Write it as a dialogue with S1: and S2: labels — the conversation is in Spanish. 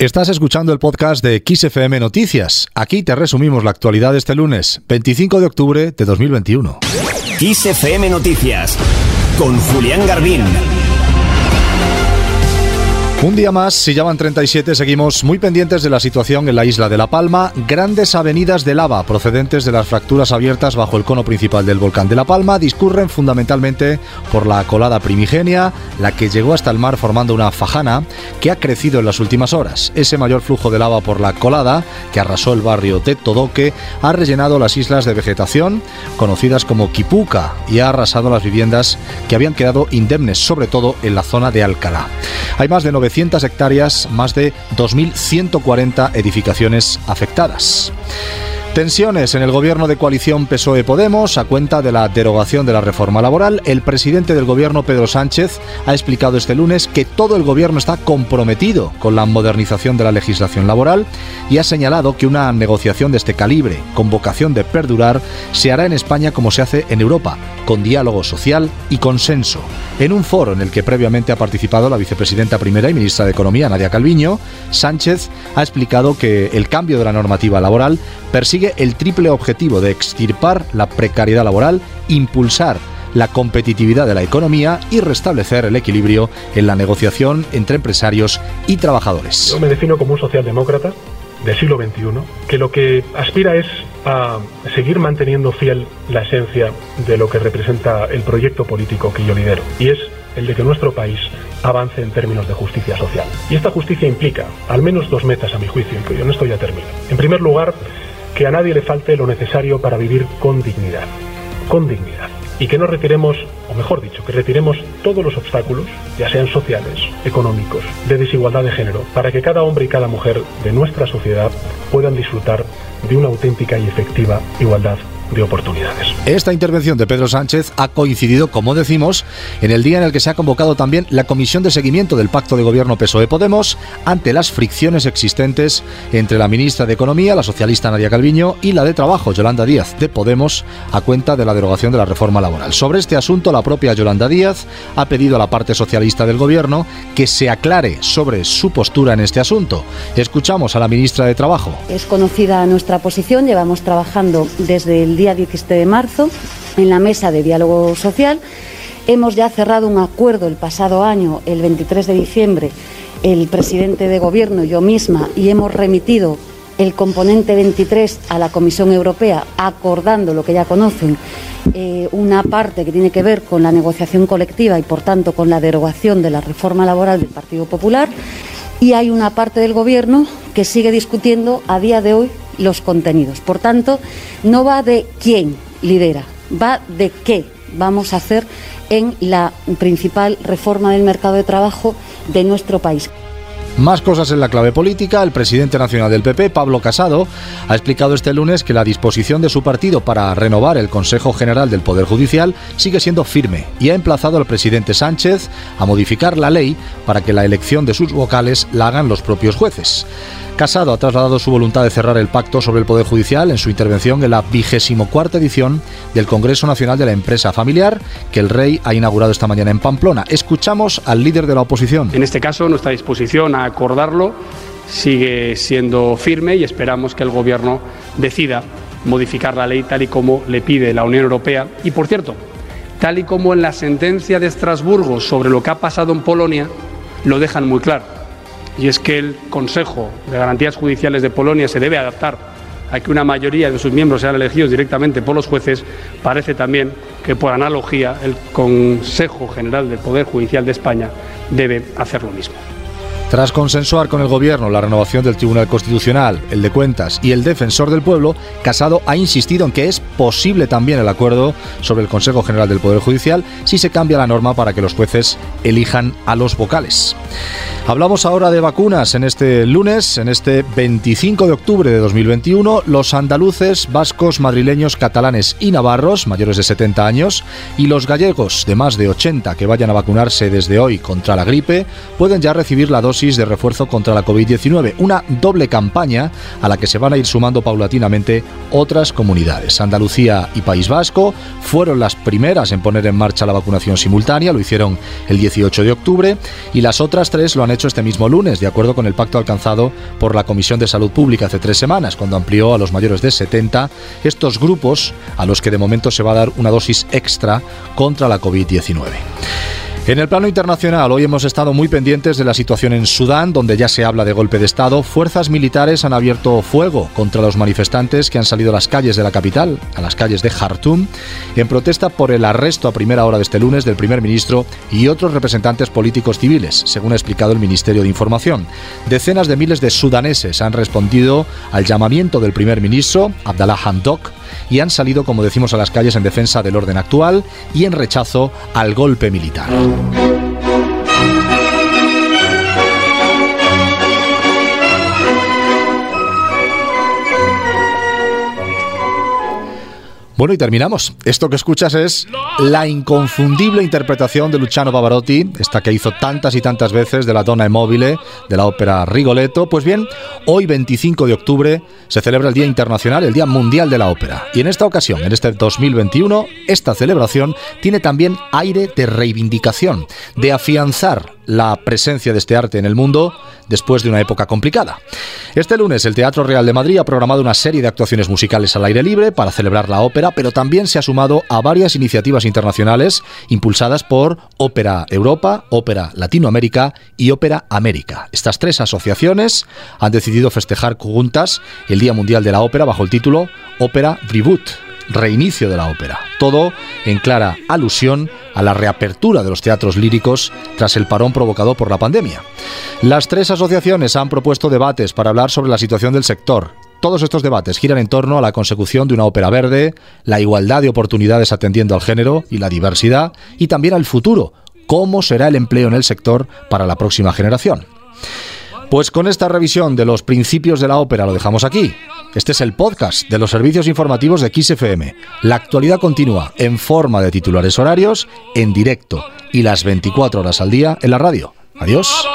S1: Estás escuchando el podcast de XFM Noticias. Aquí te resumimos la actualidad de este lunes, 25 de octubre de 2021.
S2: XFM Noticias con Julián Garbín.
S1: Un día más, si ya van 37, seguimos muy pendientes de la situación en la isla de La Palma. Grandes avenidas de lava procedentes de las fracturas abiertas bajo el cono principal del volcán de La Palma discurren fundamentalmente por la colada primigenia, la que llegó hasta el mar formando una fajana que ha crecido en las últimas horas. Ese mayor flujo de lava por la colada, que arrasó el barrio de Todoque, ha rellenado las islas de vegetación, conocidas como Kipuca, y ha arrasado las viviendas que habían quedado indemnes, sobre todo en la zona de Alcalá. Hay más de 900 hectáreas, más de 2.140 edificaciones afectadas. Tensiones en el gobierno de coalición PSOE-Podemos a cuenta de la derogación de la reforma laboral. El presidente del gobierno, Pedro Sánchez, ha explicado este lunes que todo el gobierno está comprometido con la modernización de la legislación laboral y ha señalado que una negociación de este calibre, con vocación de perdurar, se hará en España como se hace en Europa, con diálogo social y consenso. En un foro en el que previamente ha participado la vicepresidenta primera y ministra de Economía, Nadia Calviño, Sánchez ha explicado que el cambio de la normativa laboral persigue el triple objetivo de extirpar la precariedad laboral, impulsar la competitividad de la economía y restablecer el equilibrio en la negociación entre empresarios y trabajadores.
S3: Yo me defino como un socialdemócrata del siglo XXI, que lo que aspira es a seguir manteniendo fiel la esencia de lo que representa el proyecto político que yo lidero, y es el de que nuestro país avance en términos de justicia social. Y esta justicia implica al menos dos metas a mi juicio, y con esto ya termino. En primer lugar, que a nadie le falte lo necesario para vivir con dignidad, con dignidad. Y que no retiremos, o mejor dicho, que retiremos todos los obstáculos, ya sean sociales, económicos, de desigualdad de género, para que cada hombre y cada mujer de nuestra sociedad puedan disfrutar de una auténtica y efectiva igualdad de oportunidades.
S1: Esta intervención de Pedro Sánchez ha coincidido, como decimos, en el día en el que se ha convocado también la Comisión de Seguimiento del Pacto de Gobierno PSOE-Podemos ante las fricciones existentes entre la ministra de Economía, la socialista Nadia Calviño, y la de Trabajo, Yolanda Díaz, de Podemos, a cuenta de la derogación de la reforma laboral. Sobre este asunto, la propia Yolanda Díaz ha pedido a la parte socialista del Gobierno que se aclare sobre su postura en este asunto. Escuchamos a la ministra de Trabajo.
S4: Es conocida nuestra posición, llevamos trabajando desde el día 17 de marzo en la mesa de diálogo social. Hemos ya cerrado un acuerdo el pasado año, el 23 de diciembre, el presidente de Gobierno, yo misma, y hemos remitido el componente 23 a la Comisión Europea, acordando lo que ya conocen, eh, una parte que tiene que ver con la negociación colectiva y, por tanto, con la derogación de la reforma laboral del Partido Popular. Y hay una parte del Gobierno que sigue discutiendo a día de hoy los contenidos. Por tanto, no va de quién lidera, va de qué vamos a hacer en la principal reforma del mercado de trabajo de nuestro país.
S1: Más cosas en la clave política. El presidente nacional del PP, Pablo Casado, ha explicado este lunes que la disposición de su partido para renovar el Consejo General del Poder Judicial sigue siendo firme y ha emplazado al presidente Sánchez a modificar la ley para que la elección de sus vocales la hagan los propios jueces. Casado ha trasladado su voluntad de cerrar el pacto sobre el Poder Judicial en su intervención en la vigésimo cuarta edición del Congreso Nacional de la Empresa Familiar, que el rey ha inaugurado esta mañana en Pamplona. Escuchamos al líder de la oposición.
S5: En este caso, nuestra disposición a acordarlo sigue siendo firme y esperamos que el Gobierno decida modificar la ley tal y como le pide la Unión Europea. Y, por cierto, tal y como en la sentencia de Estrasburgo sobre lo que ha pasado en Polonia, lo dejan muy claro y es que el Consejo de Garantías Judiciales de Polonia se debe adaptar a que una mayoría de sus miembros sean elegidos directamente por los jueces, parece también que por analogía el Consejo General del Poder Judicial de España debe hacer lo mismo.
S1: Tras consensuar con el Gobierno la renovación del Tribunal Constitucional, el de Cuentas y el Defensor del Pueblo, Casado ha insistido en que es posible también el acuerdo sobre el Consejo General del Poder Judicial si se cambia la norma para que los jueces elijan a los vocales. Hablamos ahora de vacunas. En este lunes, en este 25 de octubre de 2021, los andaluces, vascos, madrileños, catalanes y navarros, mayores de 70 años, y los gallegos de más de 80 que vayan a vacunarse desde hoy contra la gripe, pueden ya recibir la dosis de refuerzo contra la COVID-19. Una doble campaña a la que se van a ir sumando paulatinamente otras comunidades. Andalucía y País Vasco fueron las primeras en poner en marcha la vacunación simultánea, lo hicieron el 18 de octubre, y las otras tres lo han hecho este mismo lunes, de acuerdo con el pacto alcanzado por la Comisión de Salud Pública hace tres semanas, cuando amplió a los mayores de 70 estos grupos a los que de momento se va a dar una dosis extra contra la COVID-19. En el plano internacional, hoy hemos estado muy pendientes de la situación en Sudán, donde ya se habla de golpe de Estado. Fuerzas militares han abierto fuego contra los manifestantes que han salido a las calles de la capital, a las calles de Jartum, en protesta por el arresto a primera hora de este lunes del primer ministro y otros representantes políticos civiles, según ha explicado el Ministerio de Información. Decenas de miles de sudaneses han respondido al llamamiento del primer ministro, Abdallah Hamdok, y han salido, como decimos, a las calles en defensa del orden actual y en rechazo al golpe militar. Bueno, y terminamos. Esto que escuchas es la inconfundible interpretación de Luciano Pavarotti, esta que hizo tantas y tantas veces de la Donna Immobile, de la ópera Rigoletto. Pues bien, hoy 25 de octubre se celebra el Día Internacional, el Día Mundial de la Ópera. Y en esta ocasión, en este 2021, esta celebración tiene también aire de reivindicación, de afianzar la presencia de este arte en el mundo después de una época complicada. Este lunes el Teatro Real de Madrid ha programado una serie de actuaciones musicales al aire libre para celebrar la ópera, pero también se ha sumado a varias iniciativas internacionales impulsadas por Ópera Europa, Ópera Latinoamérica y Ópera América. Estas tres asociaciones han decidido festejar juntas el Día Mundial de la Ópera bajo el título Ópera Reboot reinicio de la ópera. Todo en clara alusión a la reapertura de los teatros líricos tras el parón provocado por la pandemia. Las tres asociaciones han propuesto debates para hablar sobre la situación del sector. Todos estos debates giran en torno a la consecución de una ópera verde, la igualdad de oportunidades atendiendo al género y la diversidad, y también al futuro, cómo será el empleo en el sector para la próxima generación. Pues con esta revisión de los principios de la ópera lo dejamos aquí. Este es el podcast de los servicios informativos de XFM. La actualidad continúa en forma de titulares horarios, en directo y las 24 horas al día en la radio. Adiós.